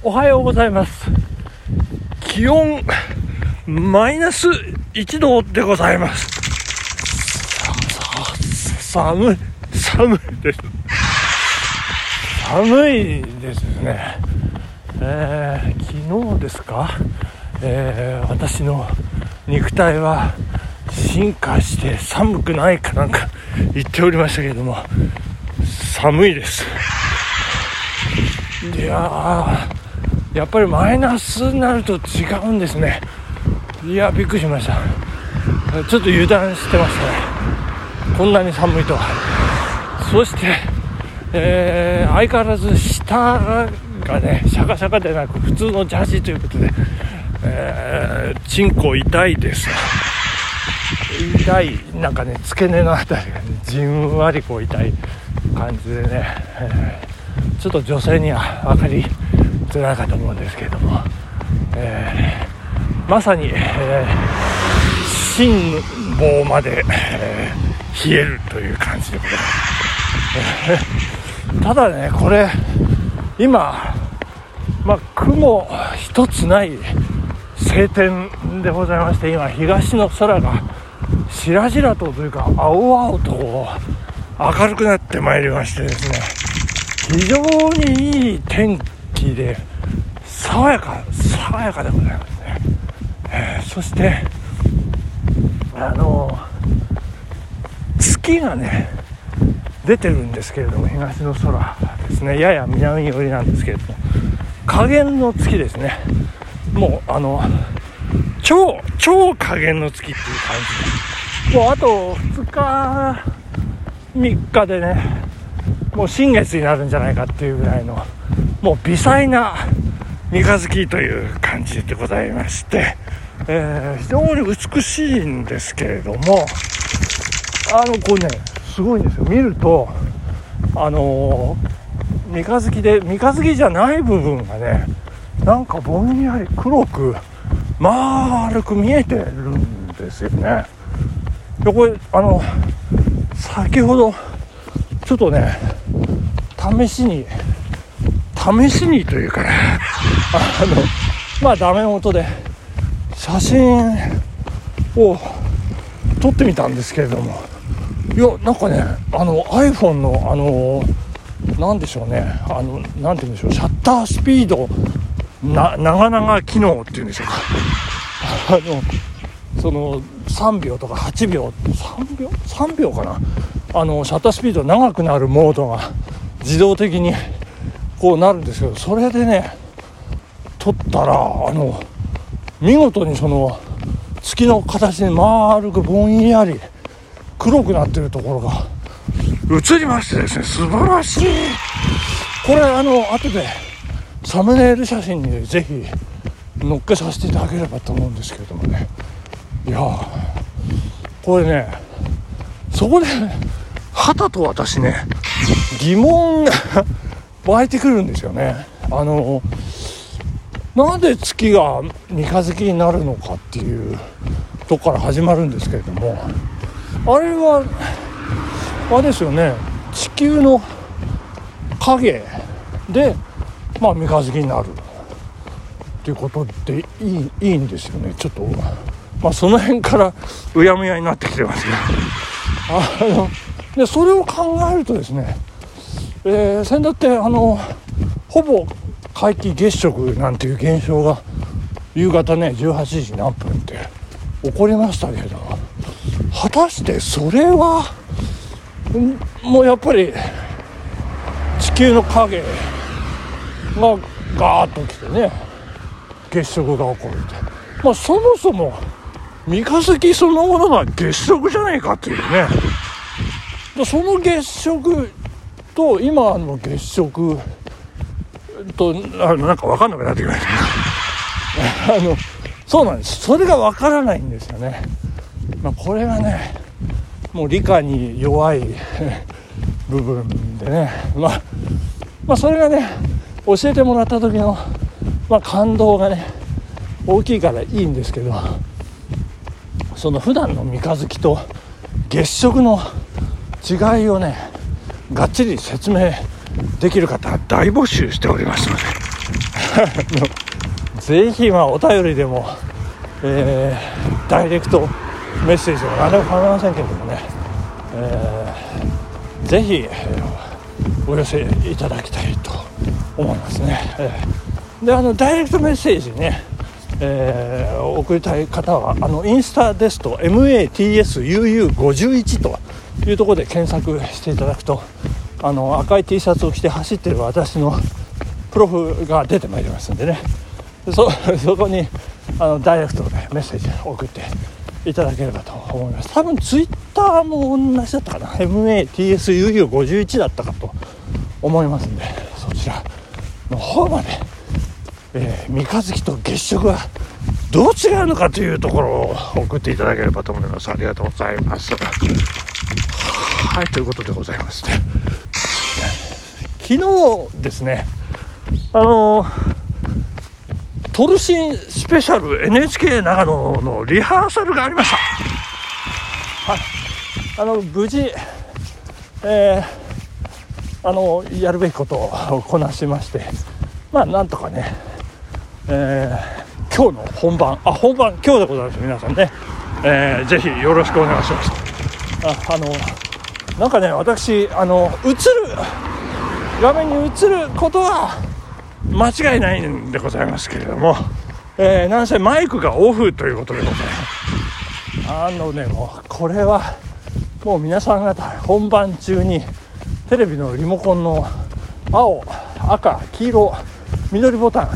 おはようございます。気温マイナス1度でございます。寒い寒いです。寒いですね。えー、昨日ですか、えー、私の肉体は進化して寒くないかなんか言っておりましたけれども寒いです。いややっぱりマイナスになると違うんですね。いやびっくりしました。ちょっと油断してましたね。こんなに寒いとは。そして、えー、相変わらず下がねシャカシャカでなく普通のジャージということで、えー、チンコ痛いです。痛いなんかね付け根の辺りが、ね、じんわりこう痛い感じでね、えー、ちょっと女性には分かりづらいかと思うんですけれども、えー、まさに、えー、心房まで、えー、冷えるという感じでございます、えー、ただねこれ今、まあ、雲一つない晴天でございまして今東の空が白々とというか青々と明るくなってまいりましてですね非常にいい天気で爽やか爽やかでございますね、えー、そしてあの月がね出てるんですけれども東の空ですね。やや南寄りなんですけれども加減の月ですね。もうあの超超加減の月っていう感じでもうあと2日3日でねもう新月になるんじゃないかっていうぐらいのもう微細な三日月という感じでございまして、えー、非常に美しいんですけれどもあのこれねすごいんですよ。見るとあのー、三日月で三日月じゃない部分がねなんかぼんやり黒く丸く見えてるんですよね。でこれあの先ほどちょっとね試しに試しにというかね。あのまあダメ元で写真を撮ってみたんですけれども。いやなんかねあの iPhone のあの何でしょうね。あの何て言うんでしょう。シャッタースピードな長々機能っていうんでしょうか。あのその3秒とか8秒。3秒？3秒かな。あのシャッタースピード長くなるモードが自動的にこうなるんですけどそれでね撮ったらあの見事にその月の形に丸くぼんやり黒くなってるところが映りましてですね素晴らしい。これあの後でサムネイル写真にぜひ載っけさせていただければと思うんですけれどもね。いやこれねそこではたと私ね疑問が湧いてくるんですよね。あのなんで月が三日月になるのかっていうとこから始まるんですけれどもあれはあれですよね。地球の影でまあ三日月になる。っていうことでいいいいんですよね。ちょっとまあその辺からうやむやになってきてますけど。あのでそれを考えるとですねえー、先だってあのほぼ皆既月食なんていう現象が夕方ね18時何分って起こりましたけど果たしてそれはもうやっぱり地球の影がガーッと来てね月食が起こるって。まあそもそも三日月そのものが月食じゃないかっていうね。その月食と今の月食とあのなんか分かんなくなってきました。あのそうなんです。それが分からないんですよね、まあ、これがねもう理科に弱い 部分でね、まあ、まあそれがね教えてもらった時の、まあ、感動がね大きいからいいんですけどその普段の三日月と月食の違いをねがっちり説明できる方大募集しておりますので。ぜひまあお便りでも、えー、ダイレクトメッセージは何でも構いませんけれどもね、えー、ぜひ、お寄せいただきたいと思いますね、えー、であのダイレクトメッセージねえー、送りたい方はあのインスタですと MATSUU51 というところで検索していただくとあの赤い T シャツを着て走ってる私のプロフが出てまいりますんでね。そ そこにあのダイレクトでメッセージを送っていただければと思います。多分ツイッターも同じだったかな。MATSUU51 だったかと思いますんでそちらの方まで、えー、三日月と月食はどう違うのかというところを送っていただければと思います。ありがとうございます。はいということでございますね昨日ですねあのトルシンスペシャル NHK 長野のリハーサルがありました。はい。あの無事えー、あのやるべきことをこなしまして。まあなんとかねえー、今日の本番あ本番今日でございます皆さんね、えー、ぜひよろしくお願いします。ああのなんかね私あの映る画面に映ることは間違いないんでございますけれども、えー、なんせマイクがオフということでございます。あのねもうこれはもう皆さん方本番中にテレビのリモコンの青赤黄色緑ボタン、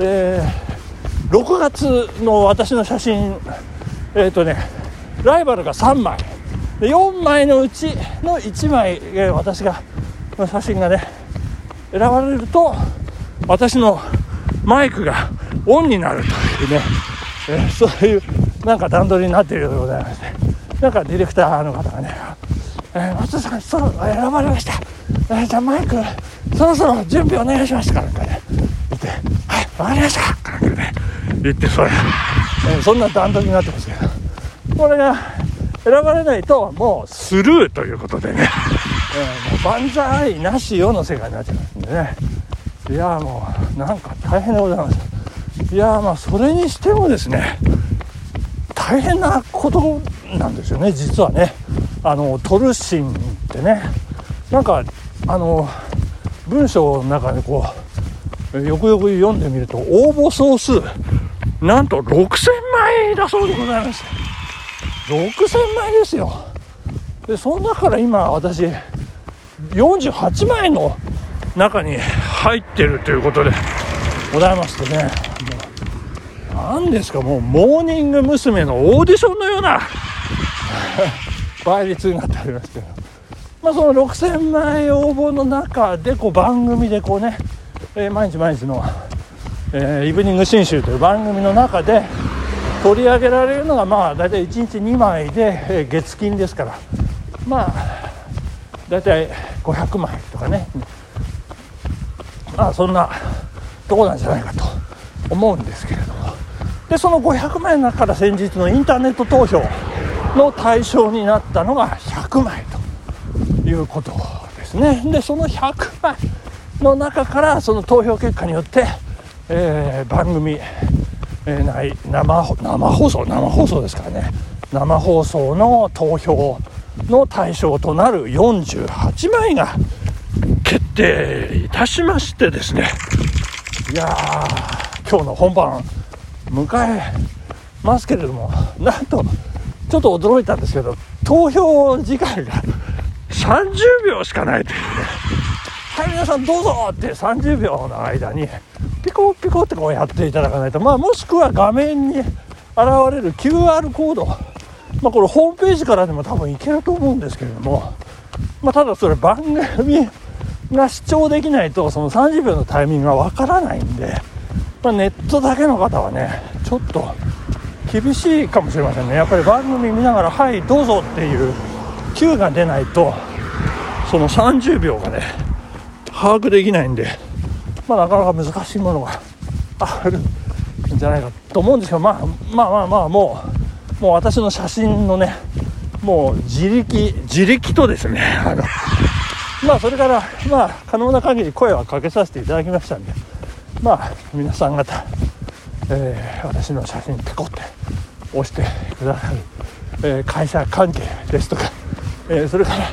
えー、6月の私の写真えっ、ー、とねライバルが3枚。で4枚のうちの1枚、えー、私がの写真がね選ばれると私のマイクがオンになるというね、え、そういうなんか段取りになっているようでございましてなんかディレクターの方がね「えー、松田さんそろ選ばれました、えー、じゃあマイクそろそろ準備お願いします」かなんかね言って「はい分かりました」かなんかね言ってそれ、えー、そんな段取りになってますけどこれが選ばれないともうスルーということでね、えー、もう万歳なしよの世界になっちゃいますんでね。いやもうなんか大変でございます。いやまあそれにしてもですね大変なことなんですよね実はね。あのトルシンってね。なんかあの文章の中でこうよくよく読んでみると応募総数なんと6000枚だそうでございます6000枚ですよ。でその中から今私48枚の中に入ってるということでございましてね。何ですかもうモーニング娘。のオーディションのような倍率になっておりますけど、まあ、その6000枚応募の中でこう番組でこうね、えー、毎日毎日の、えー、イブニング新集という番組の中で取り上げられるのがまあ大体1日2枚で、月金ですから。まあ大体500枚とかね。まあそんなとこなんじゃないかと思うんですけれども。でその500枚の中から先日のインターネット投票の対象になったのが100枚ということですね。でその100枚の中からその投票結果によって、えー、番組えー、ない生放送生放送ですからね。生放送の投票の対象となる48枚が決定いたしましてですね。いやー今日の本番迎えますけれどもなんとちょっと驚いたんですけど投票時間が30秒しかないというね。はい皆さんどうぞって30秒の間にピコピコってこうやっていただかないと、まあ、もしくは画面に現れる QR コード、まあ、これホームページからでも多分いけると思うんですけれども、まあ、ただそれ番組が視聴できないとその30秒のタイミングがわからないんで、まあ、ネットだけの方はねちょっと厳しいかもしれませんね。やっぱり番組見ながら「はいどうぞ」っていう Q が出ないとその30秒がね把握できないんで。まあ、なかなか難しいものがあるんじゃないかと思うんですけど、まあ、まあまあまあもうもう私の写真のねもう自力自力とですねあのまあそれからまあ可能な限り声はかけさせていただきましたんで、まあ皆さん方、えー、私の写真ペコって押してくださる、えー、会社関係ですとか、えー、それから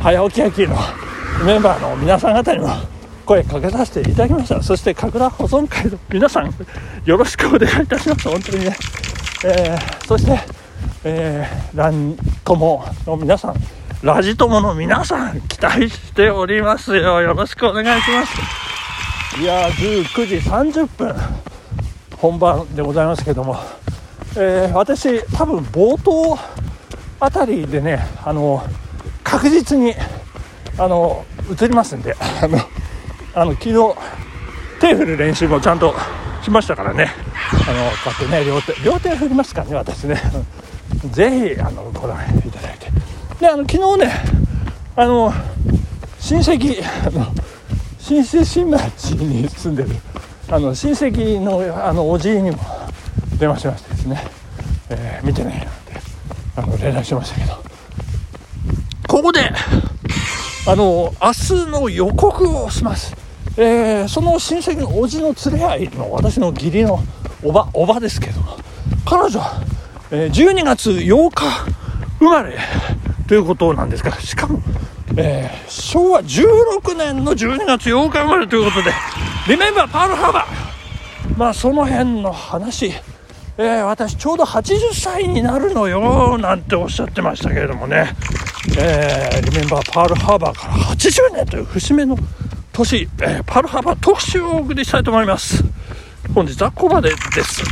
早起き焼きのメンバーの皆さん方にも声かけさせていただきました。そして神楽保存会の皆さんよろしくお願いいたします。本当にね、えー、そして、えー、ラン友の皆さんラジ友の皆さん期待しておりますよ。よろしくお願いします。いや19時30分本番でございますけども、えー、私多分冒頭あたりでねあの確実にあの映りますんで。あのあの昨日手振る練習もちゃんとしましたからね。あのこうやってね両手両手振りますからね私ね。ぜひあのご覧いただいて。であの昨日ねあの親戚あの新生新町に住んでるあの親戚のあのおじいにも電話しましてですね、えー、見てねなんてあの連絡しましたけど。ここであの明日の予告をします。えー、その親戚の叔父の連れ合いの私の義理のおばおばですけど彼女は、えー、12月8日生まれということなんですがしかも、えー、昭和16年の12月8日生まれということでリメンバーパールハーバー。まあその辺の話えー、私ちょうど80歳になるのよなんておっしゃってましたけれどもね、えー、リメンバーパールハーバーから80年という節目の都市、えー、パルハバ特集をお送りしたいと思います。本日はここまでです。